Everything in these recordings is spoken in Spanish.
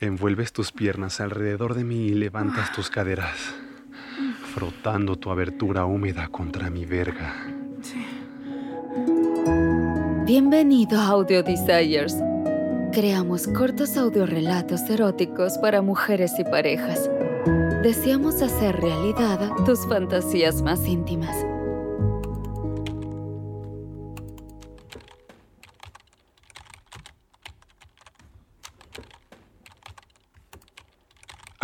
Envuelves tus piernas alrededor de mí y levantas tus caderas, frotando tu abertura húmeda contra mi verga. Bienvenido a Audio Desires. Creamos cortos audiorelatos eróticos para mujeres y parejas. Deseamos hacer realidad tus fantasías más íntimas.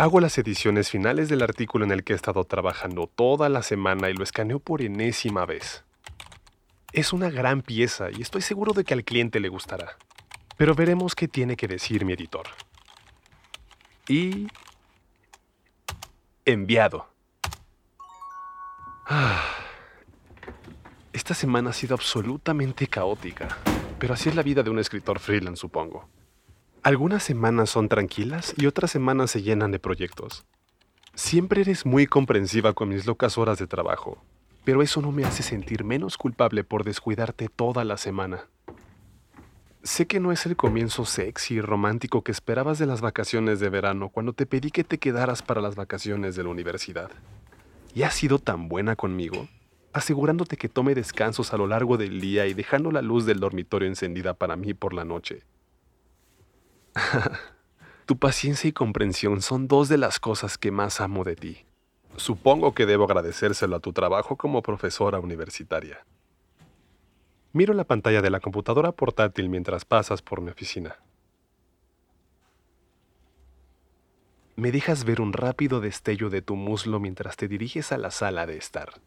Hago las ediciones finales del artículo en el que he estado trabajando toda la semana y lo escaneo por enésima vez. Es una gran pieza y estoy seguro de que al cliente le gustará. Pero veremos qué tiene que decir mi editor. Y... Enviado. Ah. Esta semana ha sido absolutamente caótica, pero así es la vida de un escritor freelance, supongo. Algunas semanas son tranquilas y otras semanas se llenan de proyectos. Siempre eres muy comprensiva con mis locas horas de trabajo, pero eso no me hace sentir menos culpable por descuidarte toda la semana. Sé que no es el comienzo sexy y romántico que esperabas de las vacaciones de verano cuando te pedí que te quedaras para las vacaciones de la universidad. Y has sido tan buena conmigo, asegurándote que tome descansos a lo largo del día y dejando la luz del dormitorio encendida para mí por la noche. tu paciencia y comprensión son dos de las cosas que más amo de ti. Supongo que debo agradecérselo a tu trabajo como profesora universitaria. Miro la pantalla de la computadora portátil mientras pasas por mi oficina. Me dejas ver un rápido destello de tu muslo mientras te diriges a la sala de estar.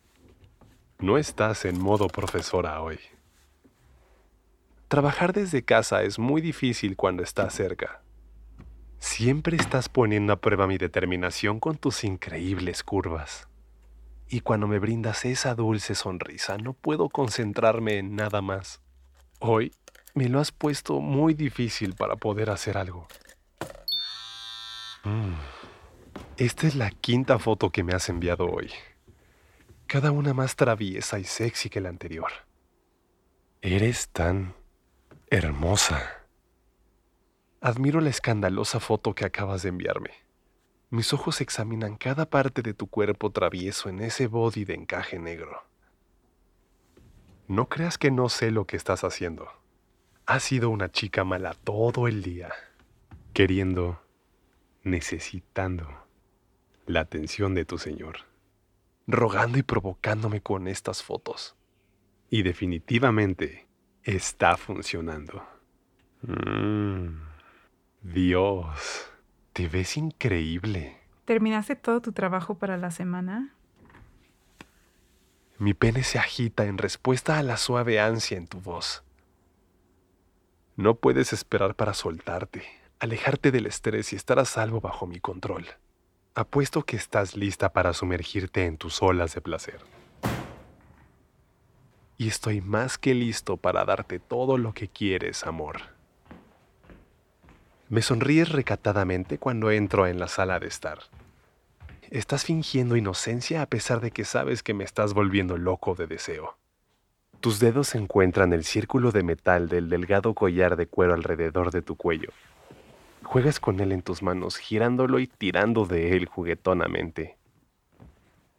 No estás en modo profesora hoy. Trabajar desde casa es muy difícil cuando estás cerca. Siempre estás poniendo a prueba mi determinación con tus increíbles curvas. Y cuando me brindas esa dulce sonrisa, no puedo concentrarme en nada más. Hoy me lo has puesto muy difícil para poder hacer algo. Mm. Esta es la quinta foto que me has enviado hoy. Cada una más traviesa y sexy que la anterior. Eres tan Hermosa. Admiro la escandalosa foto que acabas de enviarme. Mis ojos examinan cada parte de tu cuerpo travieso en ese body de encaje negro. No creas que no sé lo que estás haciendo. Has sido una chica mala todo el día, queriendo, necesitando la atención de tu señor, rogando y provocándome con estas fotos. Y definitivamente está funcionando. Mm. Dios, te ves increíble. ¿Terminaste todo tu trabajo para la semana? Mi pene se agita en respuesta a la suave ansia en tu voz. No puedes esperar para soltarte, alejarte del estrés y estar a salvo bajo mi control. Apuesto que estás lista para sumergirte en tus olas de placer y estoy más que listo para darte todo lo que quieres, amor. Me sonríes recatadamente cuando entro en la sala de estar. Estás fingiendo inocencia a pesar de que sabes que me estás volviendo loco de deseo. Tus dedos encuentran el círculo de metal del delgado collar de cuero alrededor de tu cuello. Juegas con él en tus manos, girándolo y tirando de él juguetonamente.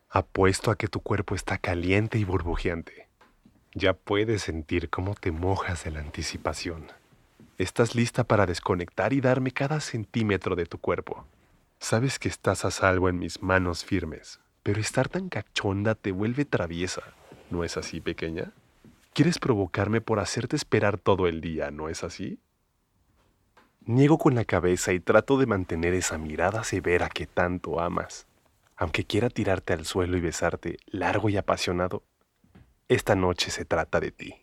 Apuesto a que tu cuerpo está caliente y burbujeante. Ya puedes sentir cómo te mojas de la anticipación. Estás lista para desconectar y darme cada centímetro de tu cuerpo. Sabes que estás a salvo en mis manos firmes, pero estar tan cachonda te vuelve traviesa. ¿No es así, pequeña? Quieres provocarme por hacerte esperar todo el día, ¿no es así? Niego con la cabeza y trato de mantener esa mirada severa que tanto amas. Aunque quiera tirarte al suelo y besarte largo y apasionado, esta noche se trata de ti.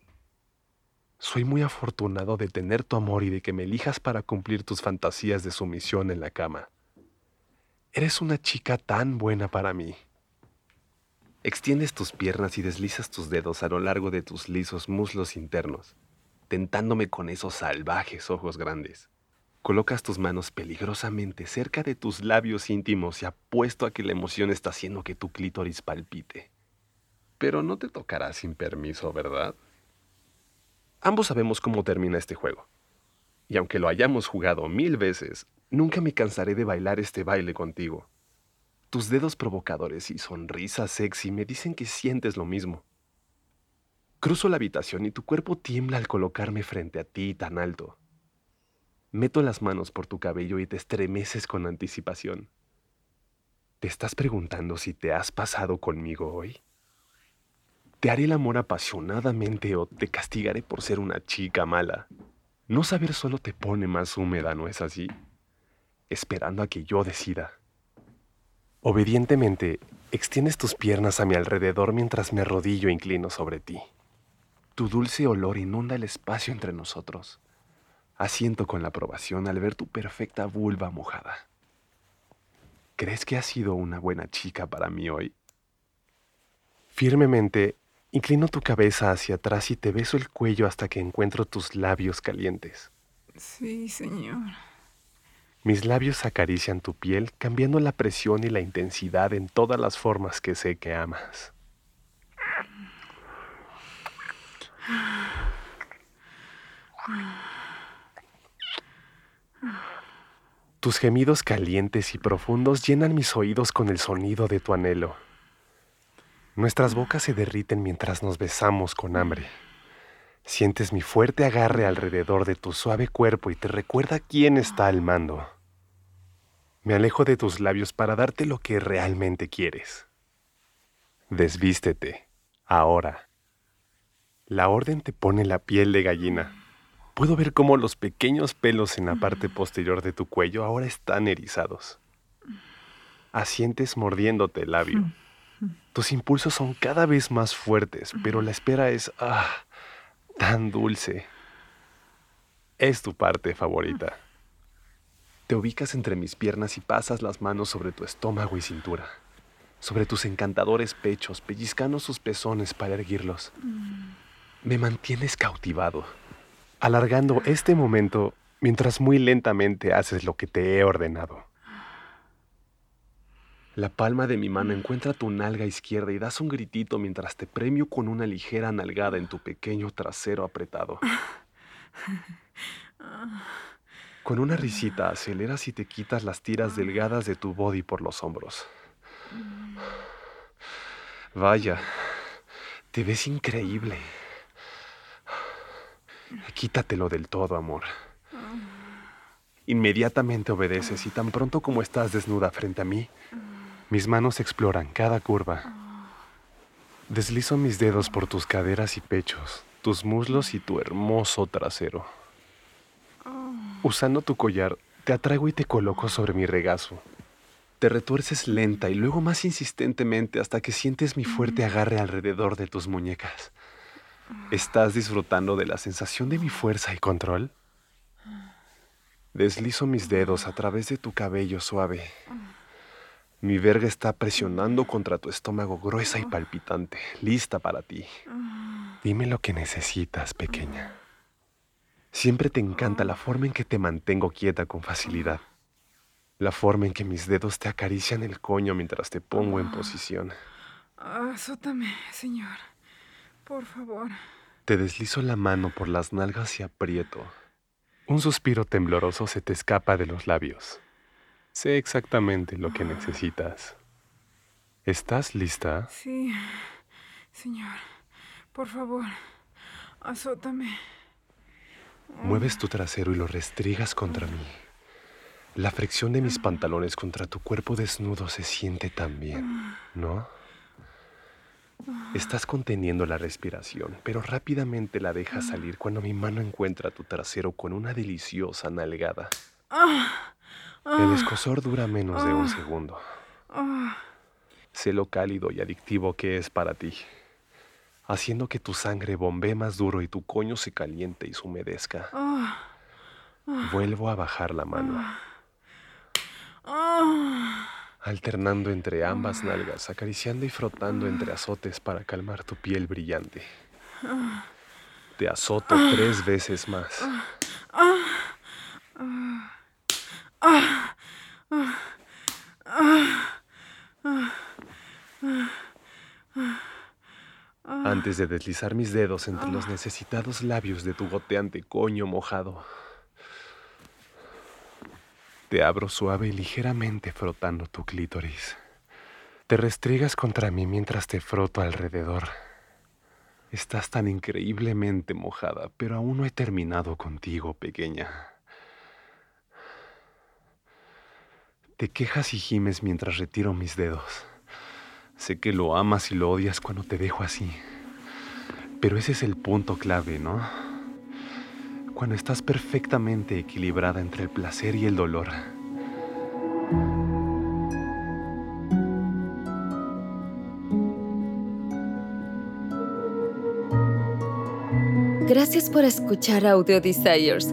Soy muy afortunado de tener tu amor y de que me elijas para cumplir tus fantasías de sumisión en la cama. Eres una chica tan buena para mí. Extiendes tus piernas y deslizas tus dedos a lo largo de tus lisos muslos internos, tentándome con esos salvajes ojos grandes. Colocas tus manos peligrosamente cerca de tus labios íntimos y apuesto a que la emoción está haciendo que tu clítoris palpite pero no te tocará sin permiso, ¿verdad? Ambos sabemos cómo termina este juego. Y aunque lo hayamos jugado mil veces, Nunca me cansaré de bailar este baile contigo. Tus dedos provocadores y sonrisa sexy me dicen que sientes lo mismo. Cruzo la habitación y tu cuerpo tiembla al colocarme frente a ti tan alto. Meto las manos por tu cabello y te estremeces con anticipación. ¿Te estás preguntando si te has pasado conmigo hoy? ¿Te haré el amor apasionadamente o te castigaré por ser una chica mala? No saber solo te pone más húmeda, ¿no es así? Esperando a que yo decida. Obedientemente, extiendes tus piernas a mi alrededor mientras me arrodillo e inclino sobre ti. Tu dulce olor inunda el espacio entre nosotros. Asiento con la aprobación al ver tu perfecta vulva mojada. ¿Crees que has sido una buena chica para mí hoy? Firmemente, inclino tu cabeza hacia atrás y te beso el cuello hasta que encuentro tus labios calientes. Sí, señor. Mis labios acarician tu piel, cambiando la presión y la intensidad en todas las formas que sé que amas. Tus gemidos calientes y profundos llenan mis oídos con el sonido de tu anhelo. Nuestras bocas se derriten mientras nos besamos con hambre. Sientes mi fuerte agarre alrededor de tu suave cuerpo y te recuerda quién está al mando. Me alejo de tus labios para darte lo que realmente quieres. Desvístete, ahora. La orden te pone la piel de gallina. Puedo ver cómo los pequeños pelos en la parte posterior de tu cuello ahora están erizados. Asientes mordiéndote el labio. Tus impulsos son cada vez más fuertes, pero la espera es ah, tan dulce. Es tu parte favorita. Te ubicas entre mis piernas y pasas las manos sobre tu estómago y cintura sobre tus encantadores pechos, pellizcando sus pezones para erguirlos. Me mantienes cautivado, alargando este momento mientras muy lentamente haces lo que te he ordenado. La palma de mi mano encuentra tu nalga izquierda y das un gritito mientras te premio con una ligera nalgada en tu pequeño trasero apretado. Con una risita aceleras y te quitas las tiras delgadas de tu body por los hombros. Vaya, te ves increíble. Quítatelo del todo, amor. Inmediatamente obedeces y tan pronto como estás desnuda frente a mí, mis manos exploran cada curva. Deslizo mis dedos por tus caderas y pechos, tus muslos y tu hermoso trasero. Usando tu collar, te atraigo y te coloco sobre mi regazo. Te retuerces lenta y luego más insistentemente hasta que sientes mi fuerte agarre alrededor de tus muñecas. ¿Estás disfrutando de la sensación de mi fuerza y control? Deslizo mis dedos a través de tu cabello suave. Mi verga está presionando contra tu estómago gruesa y palpitante, lista para ti. Dime lo que necesitas, pequeña. Siempre te encanta la forma en que te mantengo quieta con facilidad. La forma en que mis dedos te acarician el coño mientras te pongo en posición. Azótame, señor. Por favor. Te deslizo la mano por las nalgas y aprieto. Un suspiro tembloroso se te escapa de los labios. Sé exactamente lo que necesitas. ¿Estás lista? Sí, señor. Por favor, azótame. Mueves tu trasero y lo restrigas contra mí. La fricción de mis pantalones contra tu cuerpo desnudo se siente tan bien, ¿no? Estás conteniendo la respiración, pero rápidamente la dejas salir cuando mi mano encuentra tu trasero con una deliciosa nalgada. El escosor dura menos de un segundo. Sé lo cálido y adictivo que es para ti, haciendo que tu sangre bombee más duro y tu coño se caliente y se humedezca. Vuelvo a bajar la mano. Alternando entre ambas nalgas, acariciando y frotando entre azotes para calmar tu piel brillante. Te azoto tres veces más. Antes de deslizar mis dedos entre los necesitados labios de tu goteante coño mojado. Te abro suave y ligeramente frotando tu clítoris. Te restriegas contra mí mientras te froto alrededor. Estás tan increíblemente mojada, pero aún no he terminado contigo, pequeña. Te quejas y gimes mientras retiro mis dedos. Sé que lo amas y lo odias cuando te dejo así. Pero ese es el punto clave, ¿no? Cuando estás perfectamente equilibrada entre el placer y el dolor. Gracias por escuchar Audio Desires.